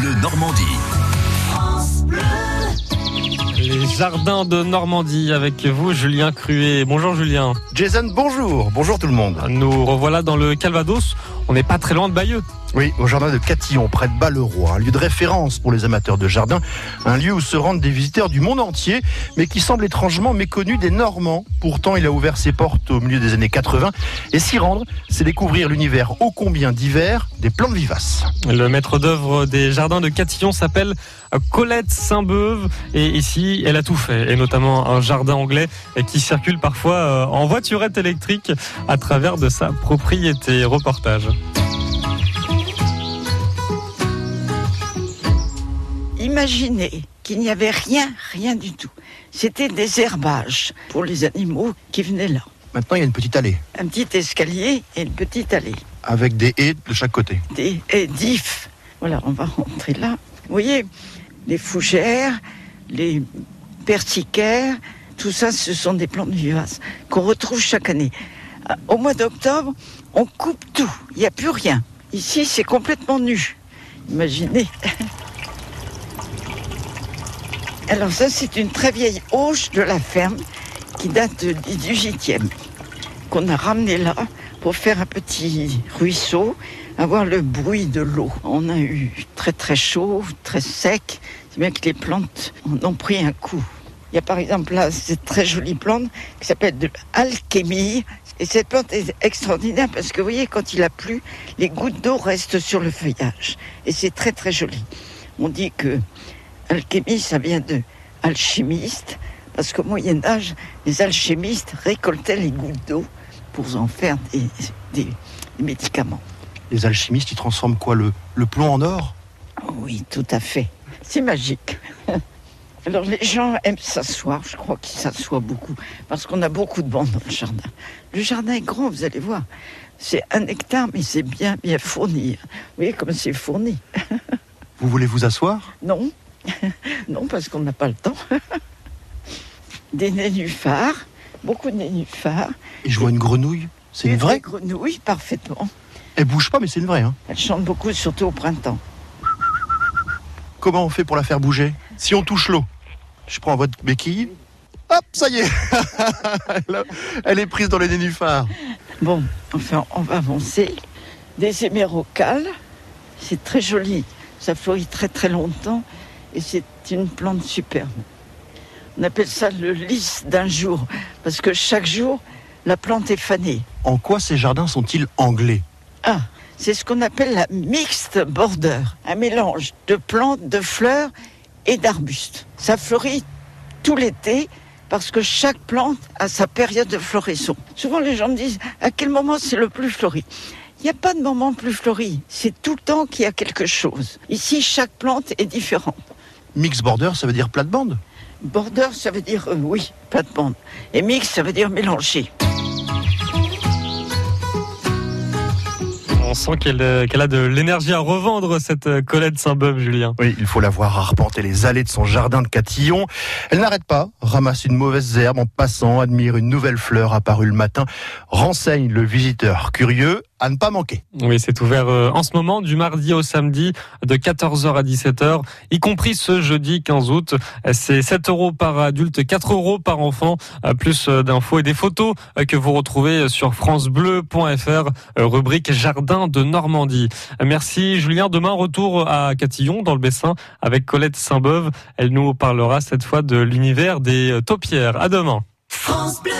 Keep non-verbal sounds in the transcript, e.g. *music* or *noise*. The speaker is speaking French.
Bleu Normandie. Les jardins de Normandie avec vous, Julien Cruet. Bonjour Julien. Jason, bonjour. Bonjour tout le monde. Nous revoilà dans le Calvados. On n'est pas très loin de Bayeux. Oui, au jardin de Catillon, près de Balleroy, un lieu de référence pour les amateurs de jardin, un lieu où se rendent des visiteurs du monde entier, mais qui semble étrangement méconnu des Normands. Pourtant, il a ouvert ses portes au milieu des années 80, et s'y rendre, c'est découvrir l'univers ô combien divers des plantes vivaces. Le maître d'œuvre des jardins de Catillon s'appelle Colette Saint-Beuve, et ici, elle a tout fait, et notamment un jardin anglais qui circule parfois euh, en voiturette électrique à travers de sa propriété. Reportage. Imaginez qu'il n'y avait rien, rien du tout. C'était des herbages pour les animaux qui venaient là. Maintenant, il y a une petite allée, Un petit escalier et une petite allée. avec des haies de chaque côté. Des haies d'ifs. Voilà, on va rentrer là. Vous voyez, les fougères, les persicaires, tout ça, ce sont des plantes vivaces qu'on retrouve chaque année. Au mois d'octobre, on coupe tout. Il n'y a plus rien. Ici, c'est complètement nu. Imaginez. *laughs* Alors ça, c'est une très vieille auge de la ferme qui date du 18e, qu'on a ramené là pour faire un petit ruisseau, avoir le bruit de l'eau. On a eu très très chaud, très sec, c'est bien que les plantes en ont pris un coup. Il y a par exemple là cette très jolie plante qui s'appelle de l'alchémie. Et cette plante est extraordinaire parce que vous voyez, quand il a plu, les gouttes d'eau restent sur le feuillage. Et c'est très très joli. On dit que alchémie, ça vient de alchimiste, parce qu'au Moyen Âge, les alchimistes récoltaient les gouttes d'eau pour en faire des, des- des médicaments. Les alchimistes, ils transforment quoi le, le plomb en or? Oh oui, tout à fait. C'est magique. *laughs* Alors les gens aiment s'asseoir, je crois qu'ils s'assoient beaucoup, parce qu'on a beaucoup de bancs dans le jardin. Le jardin est grand, vous allez voir. C'est un hectare, mais c'est bien, bien fourni. Vous voyez comme c'est fourni. *laughs* Vous voulez vous asseoir? Non, *laughs* non, parce qu'on n'a pas le temps. *laughs* Des nénuphars, beaucoup de nénuphars. Et je vois une grenouille. C'est une Des vraie grenouilles, parfaitement. Elle bouge pas, mais c'est une vraie. Hein. Elles chantent beaucoup, surtout au printemps. Comment on fait pour la faire bouger? Si on touche l'eau, je prends votre béquille. Hop, ça y est *laughs* Elle Elle est prise dans les nénuphars. Bon, enfin, on va avancer. Des émérocales, c'est très joli. Ça fleurit très très longtemps et c'est une plante superbe. On appelle ça le lys d'un jour parce que chaque jour, la plante est fanée. En quoi ces jardins sont-ils anglais? Ah, c'est ce qu'on appelle la mixte border, un mélange de plantes, de fleurs et d'arbustes. Ça fleurit tout l'été parce que chaque plante a sa période de floraison. Souvent les gens me disent à quel moment c'est le plus fleuri? Il n'y a pas de moment plus fleuri, c'est tout le temps qu'il y a quelque chose. Ici, chaque plante est différente. Mix border, ça veut dire plate-bande Border, ça veut dire euh, oui, plate-bande. Et mix, ça veut dire mélanger. On sent qu'elle euh, qu'elle a de l'énergie à revendre, cette euh, Colette Saint-Beuve, Julien. Oui, il faut la voir arpenter les allées de son jardin de Catillon. Elle n'arrête pas, ramasse une mauvaise herbe en passant, admire une nouvelle fleur apparue le matin, renseigne le visiteur curieux à ne pas manquer. Oui, c'est ouvert euh, en ce moment du mardi au samedi de 14h à 17h, y compris ce jeudi 15 août. C'est 7 euros par adulte, 4 euros par enfant, euh, plus euh, d'infos et des photos que vous retrouvez sur francebleu.fr, rubrique Jardin de Normandie. Merci Julien. Demain, retour à Catillon, dans le Bessin, avec Colette Saint-Beuve. Elle nous parlera cette fois de l'univers des taupières. À demain. France Bleu.